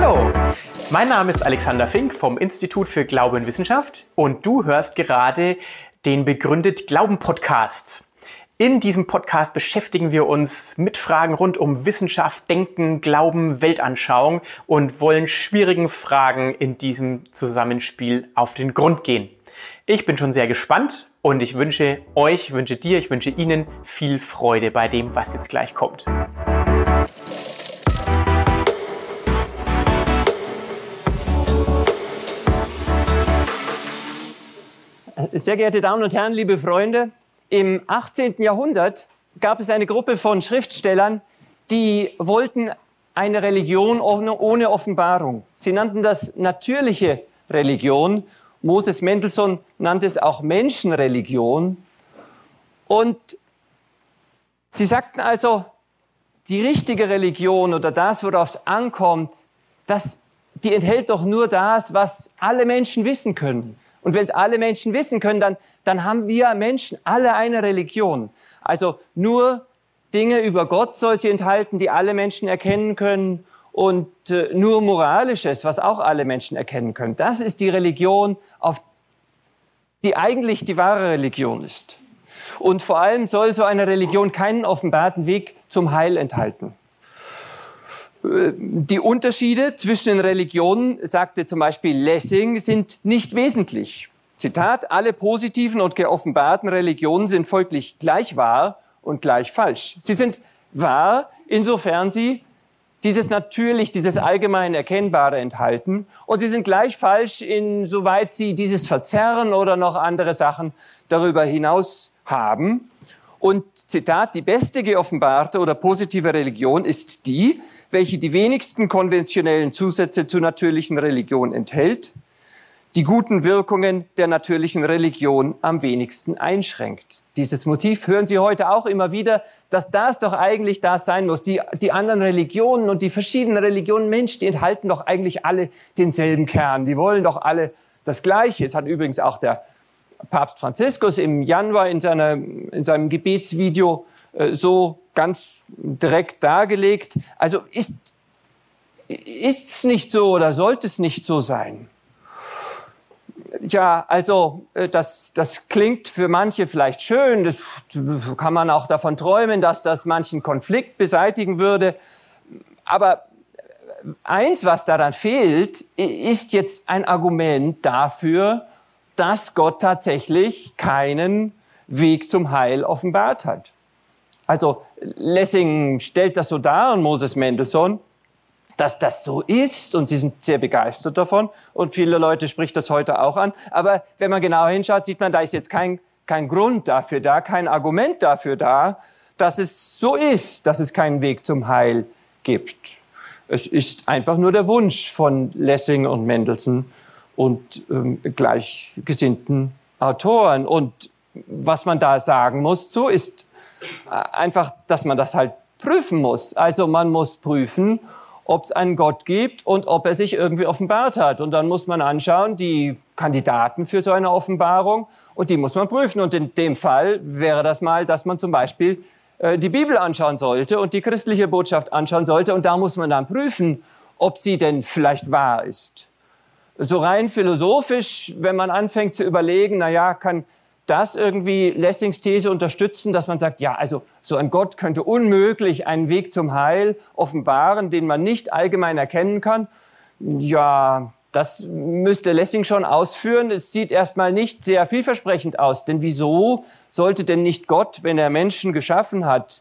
Hallo, mein Name ist Alexander Fink vom Institut für Glaube und Wissenschaft und du hörst gerade den Begründet Glauben Podcast. In diesem Podcast beschäftigen wir uns mit Fragen rund um Wissenschaft, Denken, Glauben, Weltanschauung und wollen schwierigen Fragen in diesem Zusammenspiel auf den Grund gehen. Ich bin schon sehr gespannt und ich wünsche euch, wünsche dir, ich wünsche Ihnen viel Freude bei dem, was jetzt gleich kommt. Sehr geehrte Damen und Herren, liebe Freunde, im 18. Jahrhundert gab es eine Gruppe von Schriftstellern, die wollten eine Religion ohne Offenbarung. Sie nannten das natürliche Religion. Moses Mendelssohn nannte es auch Menschenreligion. Und sie sagten also, die richtige Religion oder das, worauf es ankommt, das, die enthält doch nur das, was alle Menschen wissen können. Und wenn es alle Menschen wissen können, dann, dann haben wir Menschen alle eine Religion. Also nur Dinge über Gott soll sie enthalten, die alle Menschen erkennen können und äh, nur Moralisches, was auch alle Menschen erkennen können. Das ist die Religion, auf die eigentlich die wahre Religion ist. Und vor allem soll so eine Religion keinen offenbarten Weg zum Heil enthalten. Die Unterschiede zwischen den Religionen, sagte zum Beispiel Lessing, sind nicht wesentlich. Zitat, alle positiven und geoffenbarten Religionen sind folglich gleich wahr und gleich falsch. Sie sind wahr, insofern sie dieses natürlich, dieses allgemein Erkennbare enthalten. Und sie sind gleich falsch, insoweit sie dieses Verzerren oder noch andere Sachen darüber hinaus haben. Und Zitat, die beste geoffenbarte oder positive Religion ist die, welche die wenigsten konventionellen Zusätze zur natürlichen Religion enthält, die guten Wirkungen der natürlichen Religion am wenigsten einschränkt. Dieses Motiv hören Sie heute auch immer wieder, dass das doch eigentlich das sein muss. Die, die anderen Religionen und die verschiedenen Religionen, Mensch, die enthalten doch eigentlich alle denselben Kern. Die wollen doch alle das Gleiche. Es hat übrigens auch der Papst Franziskus im Januar in, seiner, in seinem Gebetsvideo äh, so ganz direkt dargelegt. Also ist es nicht so oder sollte es nicht so sein? Ja, also äh, das, das klingt für manche vielleicht schön, das kann man auch davon träumen, dass das manchen Konflikt beseitigen würde. Aber eins, was daran fehlt, ist jetzt ein Argument dafür, dass Gott tatsächlich keinen Weg zum Heil offenbart hat. Also Lessing stellt das so dar und Moses Mendelssohn, dass das so ist und sie sind sehr begeistert davon und viele Leute spricht das heute auch an. Aber wenn man genau hinschaut, sieht man, da ist jetzt kein, kein Grund dafür da, kein Argument dafür da, dass es so ist, dass es keinen Weg zum Heil gibt. Es ist einfach nur der Wunsch von Lessing und Mendelssohn und ähm, gleichgesinnten Autoren. Und was man da sagen muss so ist äh, einfach, dass man das halt prüfen muss. Also man muss prüfen, ob es einen Gott gibt und ob er sich irgendwie offenbart hat. Und dann muss man anschauen, die Kandidaten für so eine Offenbarung und die muss man prüfen. Und in dem Fall wäre das mal, dass man zum Beispiel äh, die Bibel anschauen sollte und die christliche Botschaft anschauen sollte. Und da muss man dann prüfen, ob sie denn vielleicht wahr ist so rein philosophisch, wenn man anfängt zu überlegen, na ja, kann das irgendwie Lessings These unterstützen, dass man sagt, ja, also so ein Gott könnte unmöglich einen Weg zum Heil offenbaren, den man nicht allgemein erkennen kann. Ja, das müsste Lessing schon ausführen. Es sieht erstmal nicht sehr vielversprechend aus. Denn wieso sollte denn nicht Gott, wenn er Menschen geschaffen hat,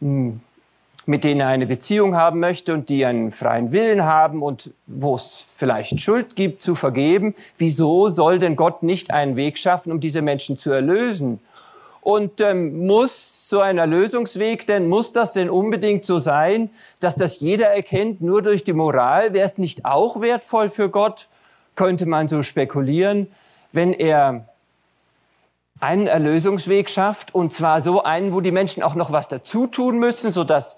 hm, mit denen er eine Beziehung haben möchte und die einen freien Willen haben und wo es vielleicht Schuld gibt, zu vergeben. Wieso soll denn Gott nicht einen Weg schaffen, um diese Menschen zu erlösen? Und ähm, muss so ein Erlösungsweg denn, muss das denn unbedingt so sein, dass das jeder erkennt, nur durch die Moral? Wäre es nicht auch wertvoll für Gott? Könnte man so spekulieren, wenn er einen Erlösungsweg schafft und zwar so einen, wo die Menschen auch noch was dazu tun müssen, sodass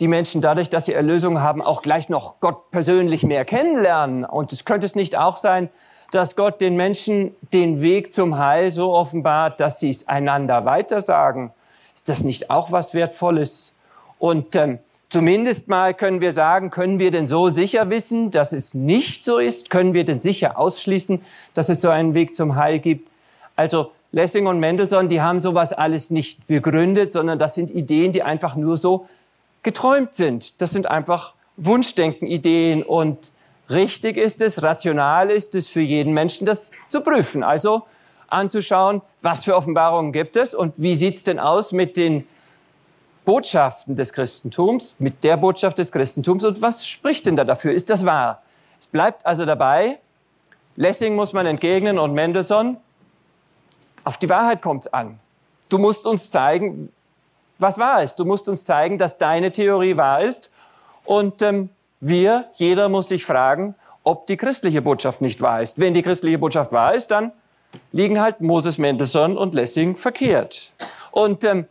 die Menschen dadurch, dass sie Erlösung haben, auch gleich noch Gott persönlich mehr kennenlernen. Und es könnte es nicht auch sein, dass Gott den Menschen den Weg zum Heil so offenbart, dass sie es einander weitersagen. Ist das nicht auch was Wertvolles? Und ähm, Zumindest mal können wir sagen, können wir denn so sicher wissen, dass es nicht so ist? Können wir denn sicher ausschließen, dass es so einen Weg zum Heil gibt? Also Lessing und Mendelssohn, die haben sowas alles nicht begründet, sondern das sind Ideen, die einfach nur so geträumt sind. Das sind einfach Wunschdenken-Ideen und richtig ist es, rational ist es für jeden Menschen, das zu prüfen. Also anzuschauen, was für Offenbarungen gibt es und wie sieht es denn aus mit den Botschaften des Christentums, mit der Botschaft des Christentums und was spricht denn da dafür? Ist das wahr? Es bleibt also dabei, Lessing muss man entgegnen und Mendelssohn, auf die Wahrheit kommt es an. Du musst uns zeigen, was wahr ist. Du musst uns zeigen, dass deine Theorie wahr ist. Und ähm, wir, jeder muss sich fragen, ob die christliche Botschaft nicht wahr ist. Wenn die christliche Botschaft wahr ist, dann liegen halt Moses Mendelssohn und Lessing verkehrt. Und ähm,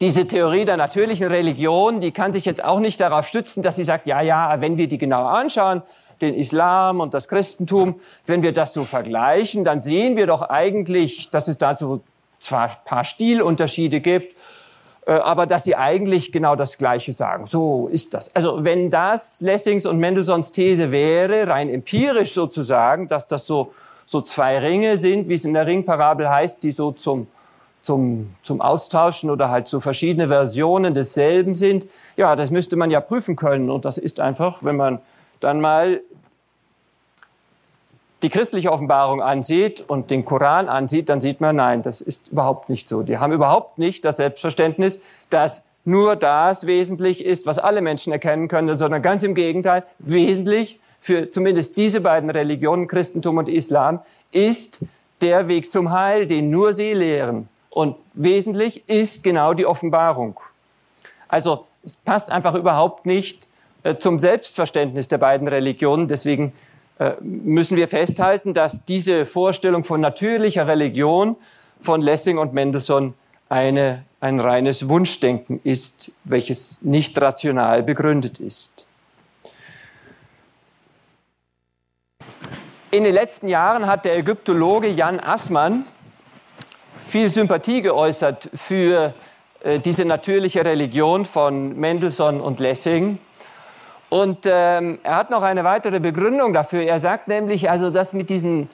diese Theorie der natürlichen Religion, die kann sich jetzt auch nicht darauf stützen, dass sie sagt, ja, ja, wenn wir die genau anschauen, den Islam und das Christentum, wenn wir das so vergleichen, dann sehen wir doch eigentlich, dass es dazu zwar ein paar Stilunterschiede gibt, äh, aber dass sie eigentlich genau das Gleiche sagen. So ist das. Also wenn das Lessings und Mendelssohns These wäre, rein empirisch sozusagen, dass das so, so zwei Ringe sind, wie es in der Ringparabel heißt, die so zum zum, zum Austauschen oder halt so verschiedene Versionen desselben sind. Ja, das müsste man ja prüfen können. Und das ist einfach, wenn man dann mal die christliche Offenbarung ansieht und den Koran ansieht, dann sieht man, nein, das ist überhaupt nicht so. Die haben überhaupt nicht das Selbstverständnis, dass nur das wesentlich ist, was alle Menschen erkennen können, sondern ganz im Gegenteil, wesentlich für zumindest diese beiden Religionen, Christentum und Islam, ist der Weg zum Heil, den nur sie lehren. Und wesentlich ist genau die Offenbarung. Also es passt einfach überhaupt nicht äh, zum Selbstverständnis der beiden Religionen. Deswegen müssen wir festhalten, dass diese Vorstellung von natürlicher Religion von Lessing und Mendelssohn eine, ein reines Wunschdenken ist, welches nicht rational begründet ist. In den letzten Jahren hat der Ägyptologe Jan Assmann viel Sympathie geäußert für äh, diese natürliche Religion von Mendelssohn und Lessing. Und ähm, er hat noch eine weitere Begründung dafür. Er sagt nämlich, also, dass mit diesen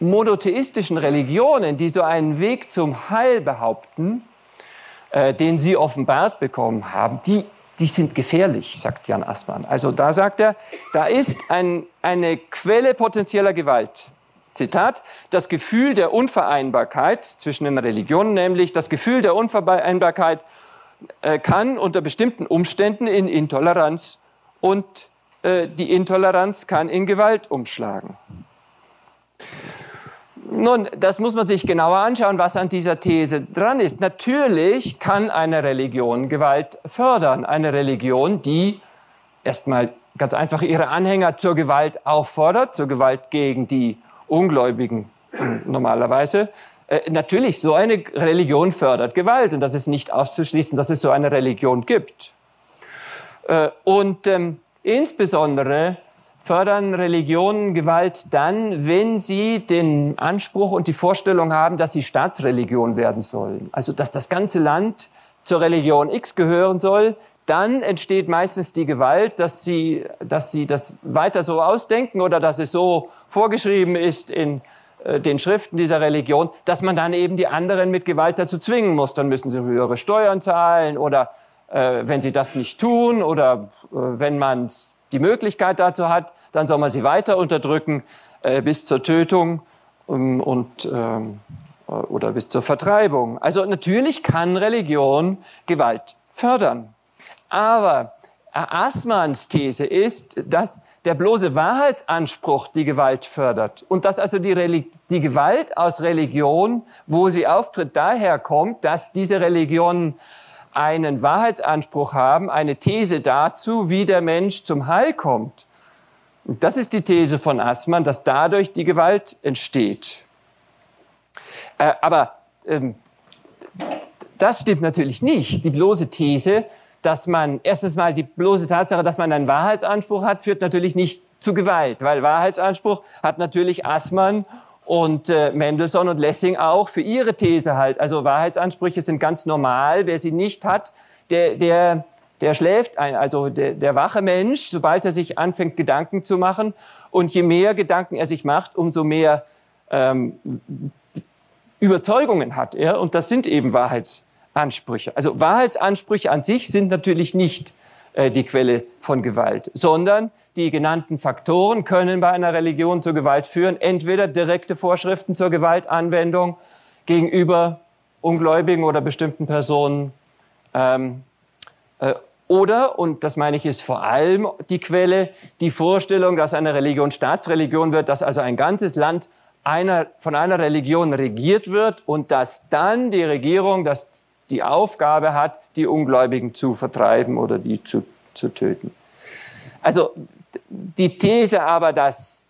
monotheistischen Religionen, die so einen Weg zum Heil behaupten, äh, den sie offenbart bekommen haben, die, die sind gefährlich, sagt Jan Assmann. Also da sagt er, da ist ein, eine Quelle potenzieller Gewalt. Zitat, das Gefühl der Unvereinbarkeit zwischen den Religionen, nämlich das Gefühl der Unvereinbarkeit äh, kann unter bestimmten Umständen in Intoleranz und äh, die Intoleranz kann in Gewalt umschlagen. Nun, das muss man sich genauer anschauen, was an dieser These dran ist. Natürlich kann eine Religion Gewalt fördern. Eine Religion, die erstmal ganz einfach ihre Anhänger zur Gewalt auffordert, zur Gewalt gegen die Ungläubigen normalerweise. Äh, natürlich, so eine Religion fördert Gewalt und das ist nicht auszuschließen, dass es so eine Religion gibt. Äh, und ähm, insbesondere fördern Religionen Gewalt dann, wenn sie den Anspruch und die Vorstellung haben, dass sie Staatsreligion werden sollen. Also dass das ganze Land zur Religion X gehören soll, dann entsteht meistens die Gewalt, dass sie, dass sie das weiter so ausdenken oder dass es so vorgeschrieben ist in äh, den Schriften dieser Religion, dass man dann eben die anderen mit Gewalt dazu zwingen muss. Dann müssen sie höhere Steuern zahlen oder wenn sie das nicht tun oder äh, wenn man die Möglichkeit dazu hat, dann soll man sie weiter unterdrücken äh, bis zur Tötung um, und ähm, oder bis zur Vertreibung. Also natürlich kann Religion Gewalt fördern. Aber Assmanns These ist, dass der bloße Wahrheitsanspruch die Gewalt fördert und dass also die, die, Gewalt aus Religion, wo sie auftritt, daher kommt, dass diese Religionen einen Wahrheitsanspruch haben, eine These dazu, wie der Mensch zum Heil kommt. Und das ist die These von Assmann, dass dadurch die Gewalt entsteht. Äh, aber ähm, das stimmt natürlich nicht. Die bloße These dass man erstens mal die bloße Tatsache, dass man einen Wahrheitsanspruch hat, führt natürlich nicht zu Gewalt, weil Wahrheitsanspruch hat natürlich Assmann und äh, Mendelssohn und Lessing auch für ihre These halt. Also Wahrheitsansprüche sind ganz normal. Wer sie nicht hat, der, der der schläft ein, also der, der wache Mensch, sobald er sich anfängt, Gedanken zu machen. Und je mehr Gedanken er sich macht, umso mehr ähm, Überzeugungen hat er. Und das sind eben Wahrheitsansprüche. Also Wahrheitsansprüche an sich sind natürlich nicht äh, die Quelle von Gewalt, sondern die genannten Faktoren können bei einer Religion zur Gewalt führen. Entweder direkte Vorschriften zur Gewaltanwendung gegenüber Ungläubigen oder bestimmten Personen. Ähm, äh, oder, und das meine ich, ist vor allem die Quelle, die Vorstellung, dass eine Religion Staatsreligion wird, dass also ein ganzes Land einer, von einer Religion regiert wird und dass dann die Regierung das, die Aufgabe hat, die Ungläubigen zu vertreiben oder die zu, zu töten. Also die These aber, dass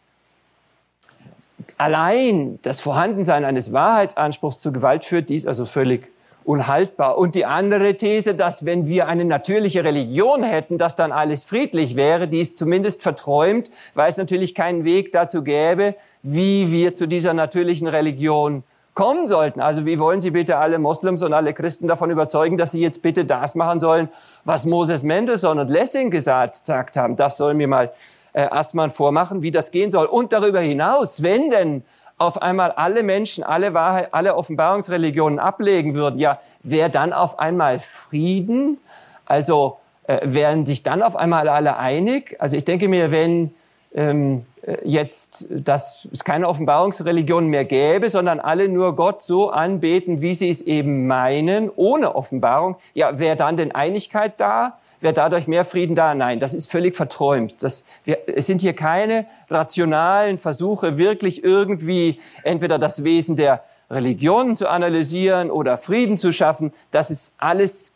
allein das Vorhandensein eines Wahrheitsanspruchs zu Gewalt führt, die ist also völlig unhaltbar. Und die andere These, dass wenn wir eine natürliche Religion hätten, dass dann alles friedlich wäre, die ist zumindest verträumt, weil es natürlich keinen Weg dazu gäbe, wie wir zu dieser natürlichen Religion kommen sollten. Also wie wollen Sie bitte alle Moslems und alle Christen davon überzeugen, dass sie jetzt bitte das machen sollen, was Moses Mendelssohn und Lessing gesagt, gesagt haben? Das sollen wir mal äh, erstmal vormachen, wie das gehen soll. Und darüber hinaus, wenn denn auf einmal alle Menschen, alle Wahrheit, alle Offenbarungsreligionen ablegen würden, ja, wäre dann auf einmal Frieden? Also äh, wären sich dann auf einmal alle einig? Also ich denke mir, wenn ähm, äh, jetzt, dass es keine Offenbarungsreligion mehr gäbe, sondern alle nur Gott so anbeten, wie sie es eben meinen, ohne Offenbarung, ja, wäre dann denn Einigkeit da? Wäre dadurch mehr Frieden da? Nein, das ist völlig verträumt. Das, wir, es sind hier keine rationalen Versuche, wirklich irgendwie entweder das Wesen der Religion zu analysieren oder Frieden zu schaffen. Das ist alles,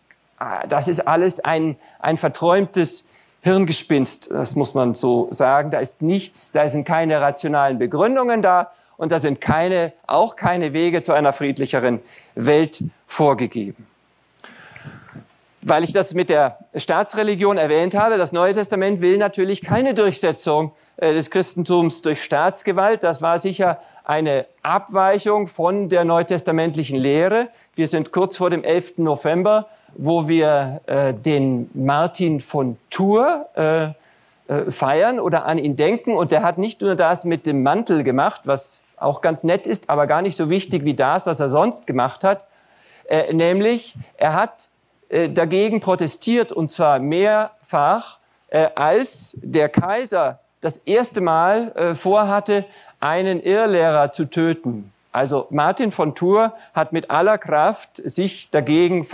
das ist alles ein, ein verträumtes Hirngespinst, das muss man so sagen. Da ist nichts, da sind keine rationalen Begründungen da und da sind keine, auch keine Wege zu einer friedlicheren Welt vorgegeben. Weil ich das mit der Staatsreligion erwähnt habe, das Neue Testament will natürlich keine Durchsetzung äh, des Christentums durch Staatsgewalt. Das war sicher eine Abweichung von der neutestamentlichen Lehre. Wir sind kurz vor dem 11. November wo wir äh, den Martin von Tours äh, äh, feiern oder an ihn denken. Und der hat nicht nur das mit dem Mantel gemacht, was auch ganz nett ist, aber gar nicht so wichtig wie das, was er sonst gemacht hat. Äh, nämlich, er hat äh, dagegen protestiert und zwar mehrfach, äh, als der Kaiser das erste Mal vorhatte, einen Irrlehrer zu töten. Also Martin von Tours hat mit aller Kraft sich dagegen,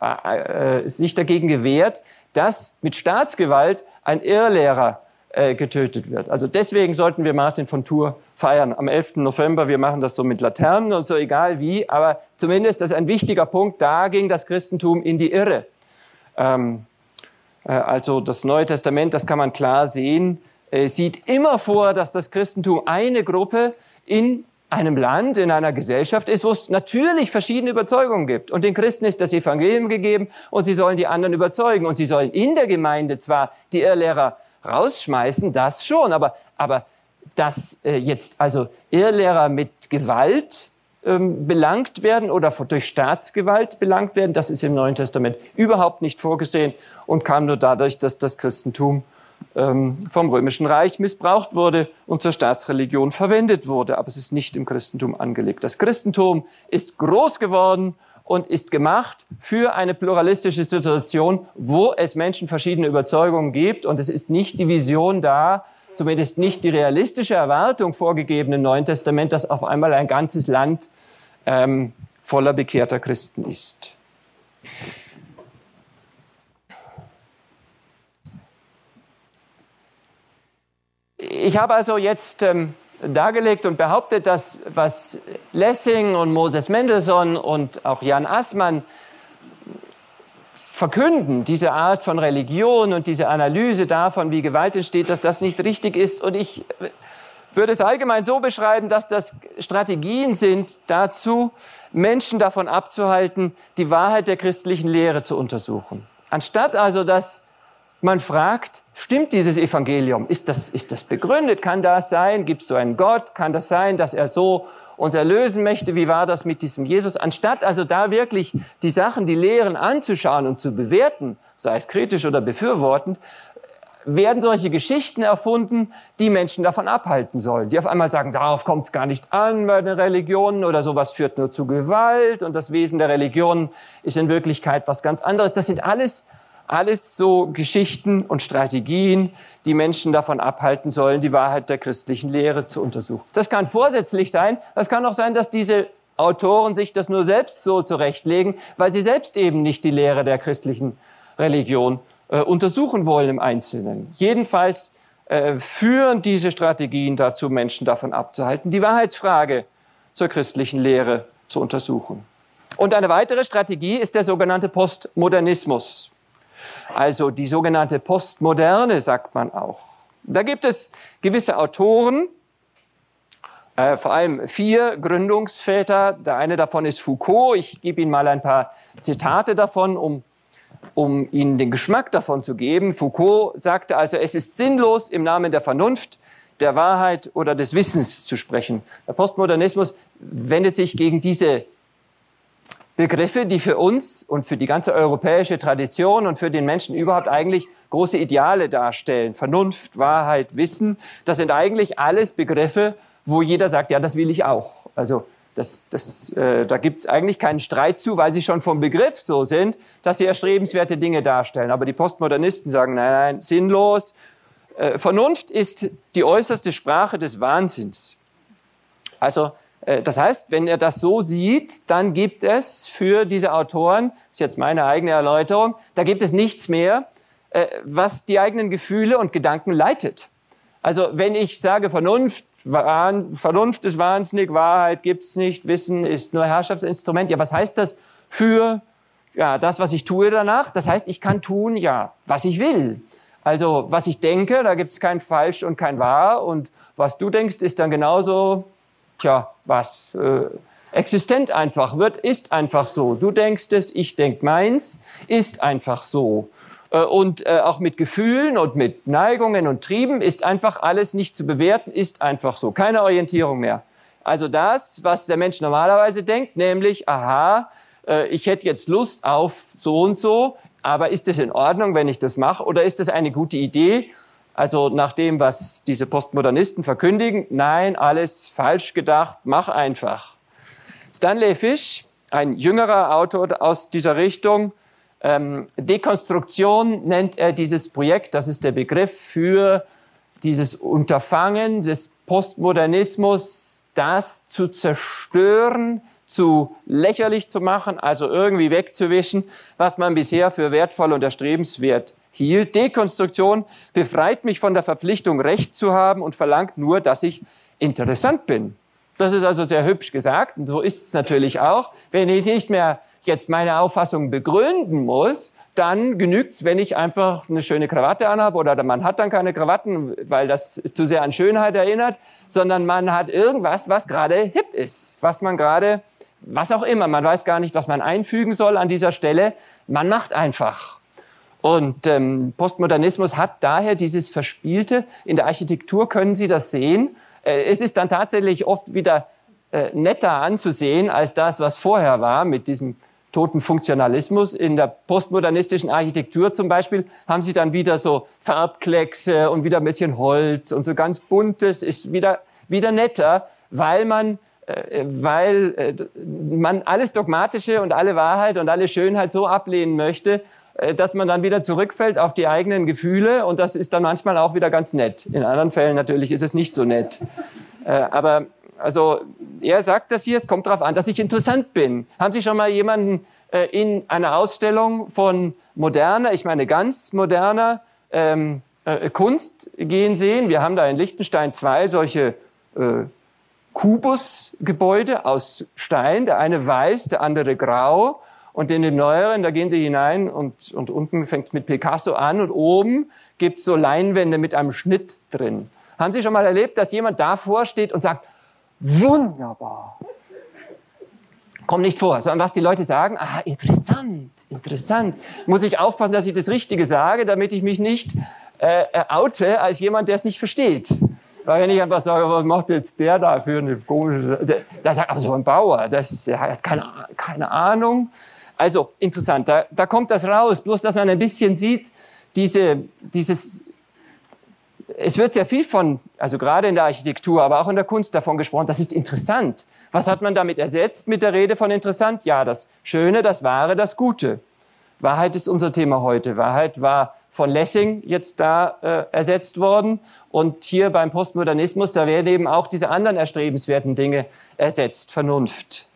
äh, äh, sich dagegen gewehrt, dass mit Staatsgewalt ein Irrlehrer äh, getötet wird. Also deswegen sollten wir Martin von Tours feiern am 11. November. Wir machen das so mit Laternen und so, egal wie, aber zumindest das ist ein wichtiger Punkt. Da ging das Christentum in die Irre. Ähm, äh, also das Neue Testament, das kann man klar sehen, äh, sieht immer vor, dass das Christentum eine Gruppe in einem Land, in einer Gesellschaft ist, wo es natürlich verschiedene Überzeugungen gibt. Und den Christen ist das Evangelium gegeben und sie sollen die anderen überzeugen. Und sie sollen in der Gemeinde zwar die Irrlehrer rausschmeißen, das schon, aber, aber dass äh, jetzt also Irrlehrer mit Gewalt ähm, belangt werden oder durch Staatsgewalt belangt werden, das ist im Neuen Testament überhaupt nicht vorgesehen und kam nur dadurch, dass das Christentum vom Römischen Reich missbraucht wurde und zur Staatsreligion verwendet wurde. Aber es ist nicht im Christentum angelegt. Das Christentum ist groß geworden und ist gemacht für eine pluralistische Situation, wo es Menschen verschiedene Überzeugungen gibt. Und es ist nicht die Vision da, zumindest nicht die realistische Erwartung vorgegeben im Neuen Testament, dass auf einmal ein ganzes Land ähm, voller bekehrter Christen ist. Ich habe also jetzt ähm, dargelegt und behauptet, dass was Lessing und Moses Mendelssohn und auch Jan Assmann verkünden, diese Art von Religion und diese Analyse davon, wie Gewalt entsteht, dass das nicht richtig ist. Und ich würde es allgemein so beschreiben, dass das Strategien sind dazu, Menschen davon abzuhalten, die Wahrheit der christlichen Lehre zu untersuchen. Anstatt also, dass man fragt, stimmt dieses Evangelium? Ist das, ist das begründet? Kann das sein? Gibt es so einen Gott? Kann das sein, dass er so uns erlösen möchte? Wie war das mit diesem Jesus? Anstatt also da wirklich die Sachen, die Lehren anzuschauen und zu bewerten, sei es kritisch oder befürwortend, werden solche Geschichten erfunden, die Menschen davon abhalten sollen. Die auf einmal sagen, darauf kommt es gar nicht an bei den Religionen oder sowas führt nur zu Gewalt und das Wesen der Religion ist in Wirklichkeit was ganz anderes. Das sind alles, alles so Geschichten und Strategien, die Menschen davon abhalten sollen, die Wahrheit der christlichen Lehre zu untersuchen. Das kann vorsätzlich sein. Das kann auch sein, dass diese Autoren sich das nur selbst so zurechtlegen, weil sie selbst eben nicht die Lehre der christlichen Religion äh, untersuchen wollen im Einzelnen. Jedenfalls äh, führen diese Strategien dazu, Menschen davon abzuhalten, die Wahrheitsfrage zur christlichen Lehre zu untersuchen. Und eine weitere Strategie ist der sogenannte Postmodernismus. Also die sogenannte Postmoderne, sagt man auch. Da gibt es gewisse Autoren, äh, vor allem vier Gründungsväter. Der eine davon ist Foucault. Ich gebe Ihnen mal ein paar Zitate davon, um um ihnen den Geschmack davon zu geben. Foucault sagte also, es ist sinnlos, im Namen der Vernunft, der Wahrheit oder des Wissens zu sprechen. Der Postmodernismus wendet sich gegen diese Begriffe, die für uns und für die ganze europäische Tradition und für den Menschen überhaupt eigentlich große Ideale darstellen. Vernunft, Wahrheit, Wissen, das sind eigentlich alles Begriffe, wo jeder sagt, ja, das will ich auch. Also das, das, äh, da gibt es eigentlich keinen Streit zu, weil sie schon vom Begriff so sind, dass sie erstrebenswerte Dinge darstellen. Aber die Postmodernisten sagen, nein, nein, sinnlos. Äh, Vernunft ist die äußerste Sprache des Wahnsinns. Also das heißt, wenn er das so sieht, dann gibt es für diese Autoren, ist jetzt meine eigene Erläuterung, da gibt es nichts mehr, äh, was die eigenen Gefühle und Gedanken leitet. Also wenn ich sage Vernunft, Vernunft ist wahnsinnig, Wahrheit gibt's nicht, Wissen ist nur Herrschaftsinstrument. Ja, was heißt das für ja, das, was ich tue danach? Das heißt, ich kann tun, ja, was ich will. Also, was ich denke, da gibt's kein Falsch und kein Wahr. Und was du denkst, ist dann genauso, tja, was äh, existent einfach wird, ist einfach so. Du denkst es, ich denk meins, ist einfach so. Äh, und äh, auch mit Gefühlen und mit Neigungen und Trieben ist einfach alles nicht zu bewerten, ist einfach so. Keine Orientierung mehr. Also das, was der Mensch normalerweise denkt, nämlich, aha, äh, ich hätte jetzt Lust auf so und so, aber ist es in Ordnung, wenn ich das mache oder ist das eine gute Idee? Also nach dem, was diese Postmodernisten verkündigen, nein, alles falsch gedacht, mach einfach. Stanley Fish, ein jüngerer Autor aus dieser Richtung, ähm, Dekonstruktion nennt er dieses Projekt, das ist der Begriff für dieses Unterfangen des Postmodernismus, das zu zerstören, zu lächerlich zu machen, also irgendwie wegzuwischen, was man bisher für wertvoll und erstrebenswert hielt. Dekonstruktion befreit mich von der Verpflichtung, Recht zu haben und verlangt nur, dass ich interessant bin. Das ist also sehr hübsch gesagt und so ist es natürlich auch. Wenn ich nicht mehr jetzt meine Auffassung begründen muss, dann genügt's, wenn ich einfach eine schöne Krawatte anhabe oder man hat dann keine Krawatten, weil das zu sehr an Schönheit erinnert, sondern man hat irgendwas, was gerade hip ist, was man gerade, was auch immer, man weiß gar nicht, was man einfügen soll an dieser Stelle, man macht einfach. Und ähm, Postmodernismus hat daher dieses Verspielte. In der Architektur können Sie das sehen. Äh, es ist dann tatsächlich oft wieder äh, netter anzusehen als das, was vorher war mit diesem toten Funktionalismus. In der postmodernistischen Architektur zum Beispiel haben sie dann wieder so Farbkleckse und wieder ein bisschen Holz und so ganz buntes ist wieder, wieder netter, weil man äh, weil äh, man alles Dogmatische und alle Wahrheit und alle Schönheit so ablehnen möchte, dass man dann wieder zurückfällt auf die eigenen Gefühle und das ist dann manchmal auch wieder ganz nett. In anderen Fällen natürlich ist es nicht so nett. Aber also er sagt das hier, es kommt darauf an, dass ich interessant bin. Haben Sie schon mal jemanden äh, in einer Ausstellung von moderner, ich meine ganz moderner ähm, äh, Kunst gehen sehen? Wir haben da in Liechtenstein zwei solche äh, Kubusgebäude aus Stein, der eine weiß, der andere grau. Und in dem neueren, da gehen Sie hinein und, und unten fängt es mit Picasso an und oben gibt es so Leinwände mit einem Schnitt drin. Haben Sie schon mal erlebt, dass jemand davor steht und sagt, wunderbar. Kommt nicht vor, sondern was die Leute sagen, ah, interessant, interessant. Muss ich aufpassen, dass ich das Richtige sage, damit ich mich nicht äh, oute als jemand, der es nicht versteht. Weil wenn ich einfach sage, was macht jetzt der da für eine komische, der, der sagt, aber so ein Bauer, das, der hat keine, keine Ahnung. Also interessant, da, da kommt das raus, bloß dass man ein bisschen sieht, diese, dieses, es wird sehr viel von, also gerade in der Architektur, aber auch in der Kunst davon gesprochen, das ist interessant. Was hat man damit ersetzt mit der Rede von interessant? Ja, das Schöne, das Wahre, das Gute. Wahrheit ist unser Thema heute. Wahrheit war von Lessing jetzt da äh, ersetzt worden. Und hier beim Postmodernismus, da werden eben auch diese anderen erstrebenswerten Dinge ersetzt. Vernunft.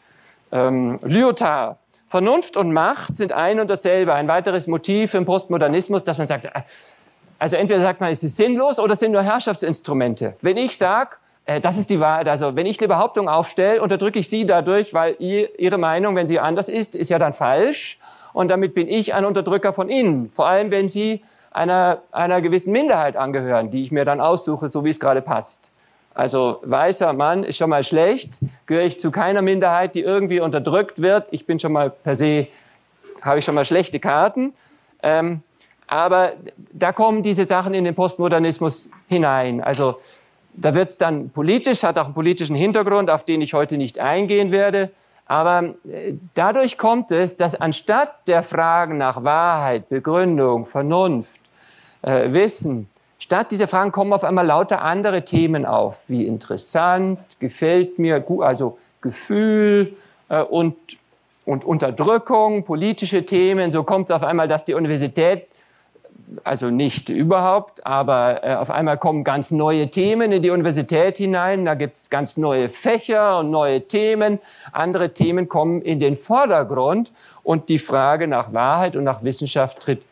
Ähm, Lyotard. Vernunft und Macht sind ein und dasselbe. Ein weiteres Motiv im Postmodernismus, dass man sagt, äh, also entweder sagt man, es ist sinnlos oder es sind nur Herrschaftsinstrumente. Wenn ich sage, äh, das ist die Wahrheit, also wenn ich eine Behauptung aufstelle, unterdrücke ich Sie dadurch, weil ihr, Ihre Meinung, wenn sie anders ist, ist ja dann falsch und damit bin ich ein Unterdrücker von Ihnen. Vor allem, wenn Sie einer, einer gewissen Minderheit angehören, die ich mir dann aussuche, so wie es gerade passt. Also weißer Mann ist schon mal schlecht, gehöre ich zu keiner Minderheit, die irgendwie unterdrückt wird. Ich bin schon mal per se, habe ich schon mal schlechte Karten. Ähm, aber da kommen diese Sachen in den Postmodernismus hinein. Also da wird es dann politisch, hat auch einen politischen Hintergrund, auf den ich heute nicht eingehen werde. Aber äh, dadurch kommt es, dass anstatt der Fragen nach Wahrheit, Begründung, Vernunft, äh, Wissen, statt dieser Fragen kommen auf einmal lauter andere Themen auf, wie interessant, gefällt mir, also Gefühl äh, und, und Unterdrückung, politische Themen. So kommt es auf einmal, dass die Universität also nicht überhaupt, aber äh, auf einmal kommen ganz neue Themen in die Universität hinein, da gibt es ganz neue Fächer und neue Themen, andere Themen kommen in den Vordergrund und die Frage nach Wahrheit und nach Wissenschaft tritt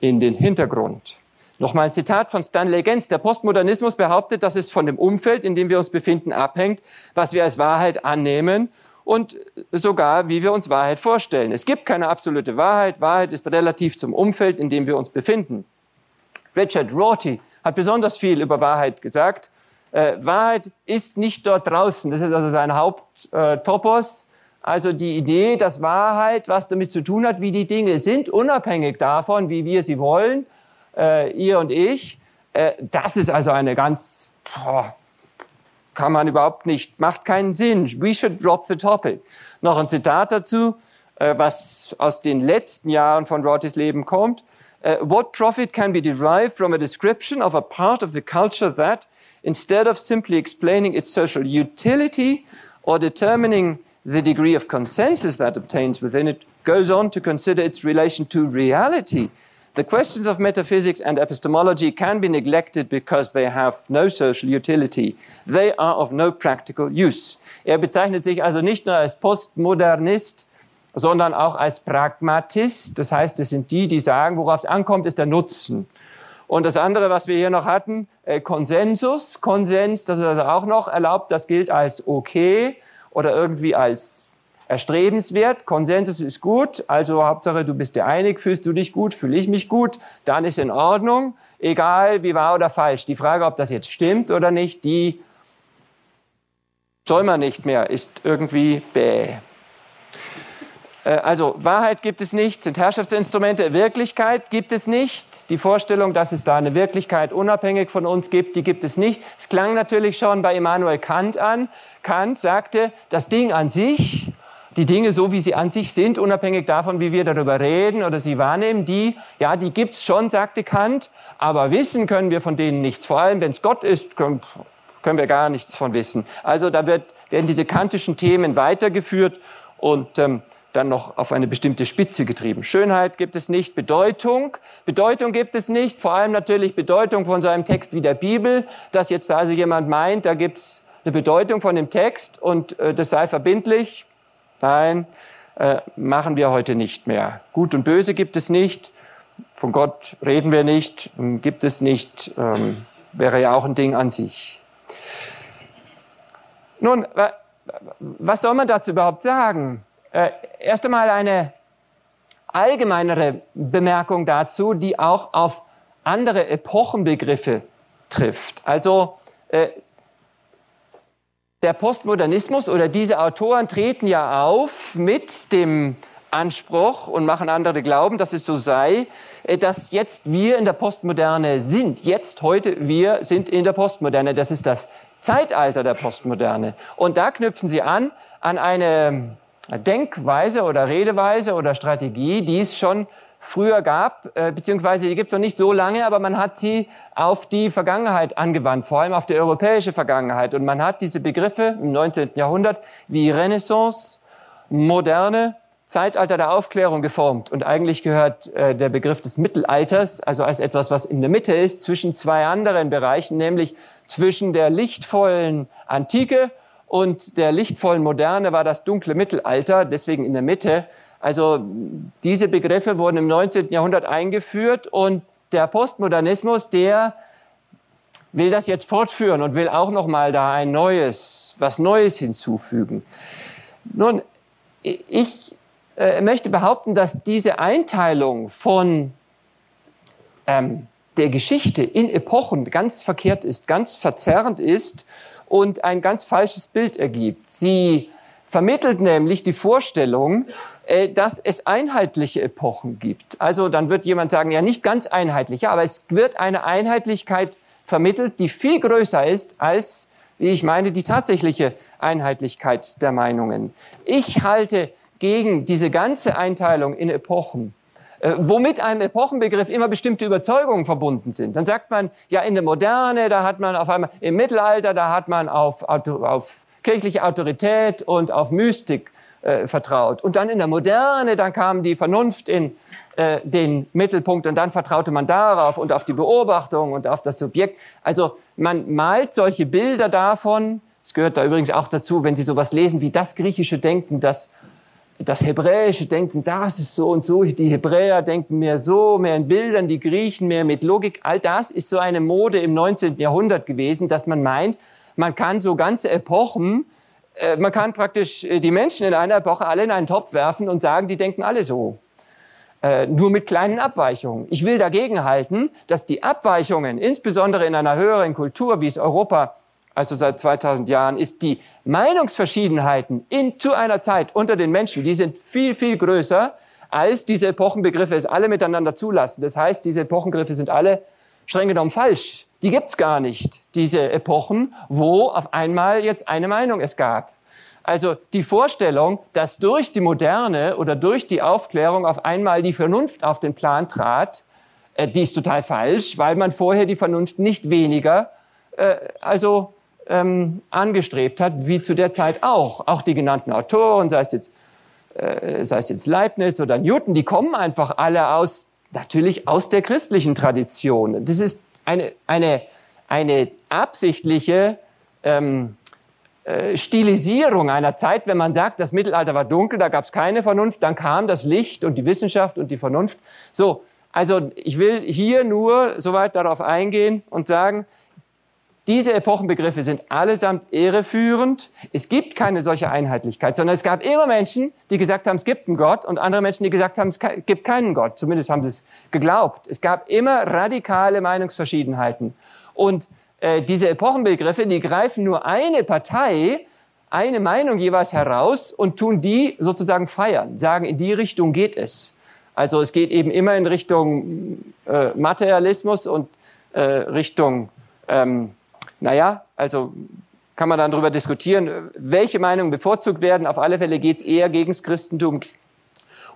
in den Hintergrund. Nochmal ein Zitat von Stanley Gens. Der Postmodernismus behauptet, dass es von dem Umfeld, in dem wir uns befinden, abhängt, was wir als Wahrheit annehmen und sogar, wie wir uns Wahrheit vorstellen. Es gibt keine absolute Wahrheit. Wahrheit ist relativ zum Umfeld, in dem wir uns befinden. Richard Rorty hat besonders viel über Wahrheit gesagt. Äh, Wahrheit ist nicht dort draußen. Das ist also sein Haupttopos. Also die Idee, dass Wahrheit was damit zu tun hat, wie die Dinge sind, unabhängig davon, wie wir sie wollen, äh, ihr und ich. Äh, das ist also eine ganz boah, kann man überhaupt nicht, macht keinen Sinn. We should drop the topic. Noch ein Zitat dazu, äh, was aus den letzten Jahren von Rortys Leben kommt. Uh, what profit can be derived from a description of a part of the culture that, instead of simply explaining its social utility or determining the degree of consensus that obtains within it, goes on to consider its relation to reality The questions of metaphysics and epistemology can be neglected because they have no social utility. They are of no practical use. Er bezeichnet sich also nicht nur als Postmodernist, sondern auch als Pragmatist. Das heißt, es sind die, die sagen, worauf es ankommt, ist der Nutzen. Und das andere, was wir hier noch hatten, äh, Konsensus. Konsens, das ist also auch noch erlaubt, das gilt als okay oder irgendwie als erstrebenswert. Konsensus ist gut, also Hauptsache du bist dir einig, fühlst du dich gut, fühle ich mich gut, dann ist in Ordnung, egal wie wahr oder falsch. Die Frage, ob das jetzt stimmt oder nicht, die soll man nicht mehr, ist irgendwie bäh. Äh, also Wahrheit gibt es nicht, sind Herrschaftsinstrumente, Wirklichkeit gibt es nicht. Die Vorstellung, dass es da eine Wirklichkeit unabhängig von uns gibt, die gibt es nicht. Es klang natürlich schon bei Immanuel Kant an. Kant sagte, das Ding an sich, die Dinge so, wie sie an sich sind, unabhängig davon, wie wir darüber reden oder sie wahrnehmen, die, ja, die gibt's schon, sagte Kant, aber wissen können wir von denen nichts. Vor allem, wenn es Gott ist, können, wir gar nichts von wissen. Also da wird, werden diese kantischen Themen weitergeführt und ähm, dann noch auf eine bestimmte Spitze getrieben. Schönheit gibt es nicht, Bedeutung. Bedeutung gibt es nicht, vor allem natürlich Bedeutung von so einem Text wie der Bibel, dass jetzt also jemand meint, da gibt's eine Bedeutung von dem Text und äh, das sei verbindlich. Nein, äh, machen wir heute nicht mehr. Gut und Böse gibt es nicht. Von Gott reden wir nicht, gibt es nicht, ähm, wäre ja auch ein Ding an sich. Nun, was soll man dazu überhaupt sagen? Äh, erst einmal eine allgemeinere Bemerkung dazu, die auch auf andere Epochenbegriffe trifft. Also äh, der Postmodernismus oder diese Autoren treten ja auf mit dem Anspruch und machen andere glauben, dass es so sei, äh, dass jetzt wir in der Postmoderne sind. Jetzt, heute, wir sind in der Postmoderne. Das ist das Zeitalter der Postmoderne. Und da knüpfen sie an an eine Denkweise oder Redeweise oder Strategie, die es schon früher gab, äh, beziehungsweise die gibt es noch nicht so lange, aber man hat sie auf die Vergangenheit angewandt, vor allem auf die europäische Vergangenheit. Und man hat diese Begriffe im 19. Jahrhundert wie Renaissance, Moderne, Zeitalter der Aufklärung geformt. Und eigentlich gehört äh, der Begriff des Mittelalters, also als etwas, was in der Mitte ist, zwischen zwei anderen Bereichen, nämlich zwischen der lichtvollen Antike und der lichtvollen Moderne war das dunkle Mittelalter, deswegen in der Mitte. Also diese Begriffe wurden im 19. Jahrhundert eingeführt und der Postmodernismus, der will das jetzt fortführen und will auch noch mal da ein neues, was Neues hinzufügen. Nun, ich äh, möchte behaupten, dass diese Einteilung von ähm, der Geschichte in Epochen ganz verkehrt ist, ganz verzerrend ist und ein ganz falsches Bild ergibt. Sie vermittelt nämlich die Vorstellung, äh, dass es einheitliche Epochen gibt. Also dann wird jemand sagen, ja nicht ganz einheitliche, aber es wird eine Einheitlichkeit vermittelt, die viel größer ist als, wie ich meine, die tatsächliche Einheitlichkeit der Meinungen. Ich halte gegen diese ganze Einteilung in Epochen, äh, womit einem Epochenbegriff immer bestimmte Überzeugungen verbunden sind. Dann sagt man, ja, in der Moderne, da hat man auf einmal, im Mittelalter, da hat man auf, auf kirchliche Autorität und auf Mystik äh, vertraut. Und dann in der Moderne, dann kam die Vernunft in äh, den Mittelpunkt und dann vertraute man darauf und auf die Beobachtung und auf das Subjekt. Also man malt solche Bilder davon. Es gehört da übrigens auch dazu, wenn Sie sowas lesen wie das griechische Denken, das das hebräische Denken, das ist so und so, die Hebräer denken mehr so, mehr in Bildern, die Griechen mehr mit Logik. All das ist so eine Mode im 19. Jahrhundert gewesen, dass man meint, man kann so ganze Epochen, äh, man kann praktisch äh, die Menschen in einer Epoche alle in einen Topf werfen und sagen, die denken alle so. Äh, nur mit kleinen Abweichungen. Ich will dagegen halten, dass die Abweichungen, insbesondere in einer höheren Kultur, wie es Europa also seit 2000 Jahren, ist die Meinungsverschiedenheiten in, zu einer Zeit unter den Menschen, die sind viel, viel größer, als diese Epochenbegriffe es alle miteinander zulassen. Das heißt, diese Epochenbegriffe sind alle streng genommen falsch. Die gibt's gar nicht, diese Epochen, wo auf einmal jetzt eine Meinung es gab. Also die Vorstellung, dass durch die Moderne oder durch die Aufklärung auf einmal die Vernunft auf den Plan trat, äh, die ist total falsch, weil man vorher die Vernunft nicht weniger, äh, also ähm, angestrebt hat, wie zu der Zeit auch. Auch die genannten Autoren, sei es jetzt, äh, sei es jetzt Leibniz oder Newton, die kommen einfach alle aus, natürlich aus der christlichen Tradition. Das ist eine, eine, eine absichtliche ähm, äh, Stilisierung einer Zeit, wenn man sagt, das Mittelalter war dunkel, da gab es keine Vernunft, dann kam das Licht und die Wissenschaft und die Vernunft. So, also ich will hier nur soweit darauf eingehen und sagen, diese Epochenbegriffe sind allesamt irreführend. Es gibt keine solche Einheitlichkeit, sondern es gab immer Menschen, die gesagt haben, es gibt einen Gott und andere Menschen, die gesagt haben, es gibt keinen Gott. Zumindest haben sie es geglaubt. Es gab immer radikale Meinungsverschiedenheiten. Und äh, diese Epochenbegriffe, die greifen nur eine Partei, eine Meinung jeweils heraus und tun die sozusagen feiern, sagen, in die Richtung geht es. Also es geht eben immer in Richtung äh, Materialismus und äh, Richtung ähm, naja, also kann man dann darüber diskutieren, welche Meinungen bevorzugt werden. Auf alle Fälle geht es eher gegen das Christentum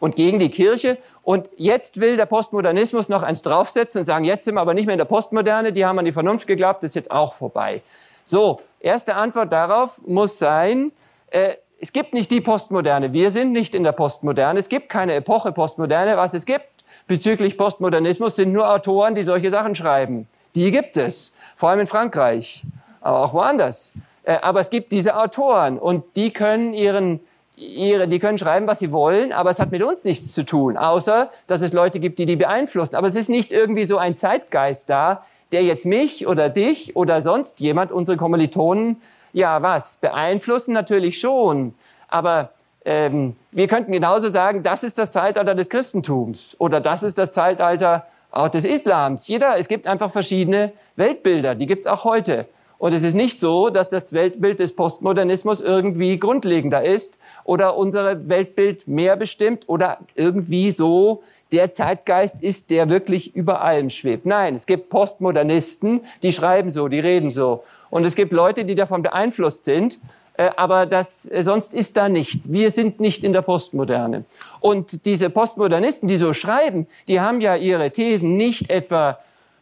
und gegen die Kirche. Und jetzt will der Postmodernismus noch eins draufsetzen und sagen, jetzt sind wir aber nicht mehr in der Postmoderne, die haben an die Vernunft geglaubt, das ist jetzt auch vorbei. So, erste Antwort darauf muss sein, äh, es gibt nicht die Postmoderne. Wir sind nicht in der Postmoderne. Es gibt keine Epoche Postmoderne. Was es gibt bezüglich Postmodernismus sind nur Autoren, die solche Sachen schreiben. Die gibt es vor allem in Frankreich, aber auch woanders. Äh, aber es gibt diese Autoren und die können ihren ihre, die können schreiben, was sie wollen, aber es hat mit uns nichts zu tun, außer dass es Leute gibt, die die beeinflussen. Aber es ist nicht irgendwie so ein Zeitgeist da, der jetzt mich oder dich oder sonst jemand, unsere Kommilitonen, ja was, beeinflussen natürlich schon. Aber ähm, wir könnten genauso sagen, das ist das Zeitalter des Christentums oder das ist das Zeitalter auch des Islams. Jeder, es gibt einfach verschiedene Weltbilder, die gibt es auch heute. Und es ist nicht so, dass das Weltbild des Postmodernismus irgendwie grundlegender ist oder unser Weltbild mehr bestimmt oder irgendwie so der Zeitgeist ist, der wirklich über allem schwebt. Nein, es gibt Postmodernisten, die schreiben so, die reden so. Und es gibt Leute, die davon beeinflusst sind. Äh, aber das, äh, sonst ist da nichts. Wir sind nicht in der Postmoderne. Und diese Postmodernisten, die so schreiben, die haben ja ihre Thesen nicht etwa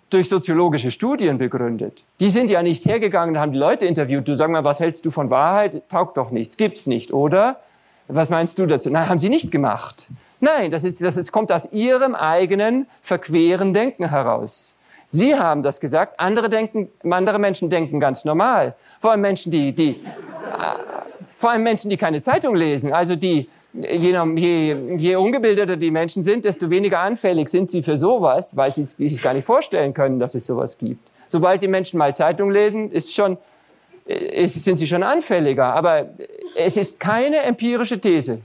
durch soziologische Studien begründet. Die sind ja nicht hergegangen und haben die Leute interviewt. Du sag mal, was hältst du von Wahrheit? Taugt doch nichts, gibt's nicht, oder? Was meinst du dazu? Nein, haben sie nicht gemacht. Nein, das, ist, das ist, kommt aus ihrem eigenen verqueren Denken heraus. Sie haben das gesagt, andere, denken, andere Menschen denken ganz normal. Vor allem Menschen, die, die, vor allem Menschen, die keine Zeitung lesen, also die, je, je, je ungebildeter die Menschen sind, desto weniger anfällig sind sie für sowas, weil sie sich gar nicht vorstellen können, dass es sowas gibt. Sobald die Menschen mal Zeitung lesen, ist schon, ist, sind sie schon anfälliger. Aber es ist keine empirische These.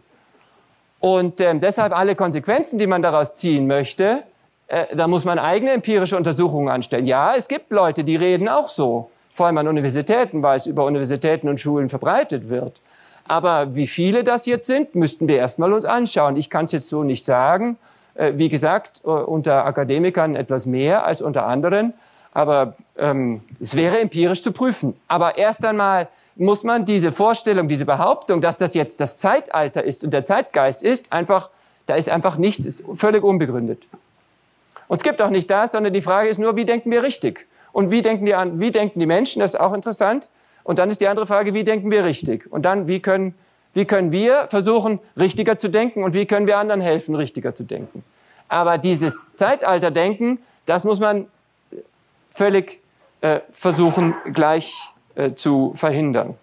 Und äh, deshalb alle Konsequenzen, die man daraus ziehen möchte, äh, da muss man eigene empirische Untersuchungen anstellen. Ja, es gibt Leute, die reden auch so, vor allem an Universitäten, weil es über Universitäten und Schulen verbreitet wird. Aber wie viele das jetzt sind, müssten wir erstmal uns anschauen. Ich kann es jetzt so nicht sagen. Äh, wie gesagt, äh, unter Akademikern etwas mehr als unter anderen. Aber ähm, es wäre empirisch zu prüfen. Aber erst einmal muss man diese Vorstellung, diese Behauptung, dass das jetzt das Zeitalter ist und der Zeitgeist ist, einfach, da ist einfach nichts, ist völlig unbegründet. Und es gibt auch nicht das, sondern die Frage ist nur, wie denken wir richtig? Und wie denken die, an, wie denken die Menschen? Das ist auch interessant. Und dann ist die andere Frage, wie denken wir richtig? Und dann, wie können, wie können wir versuchen, richtiger zu denken und wie können wir anderen helfen, richtiger zu denken? Aber dieses Zeitalterdenken, das muss man völlig äh, versuchen, gleich äh, zu verhindern.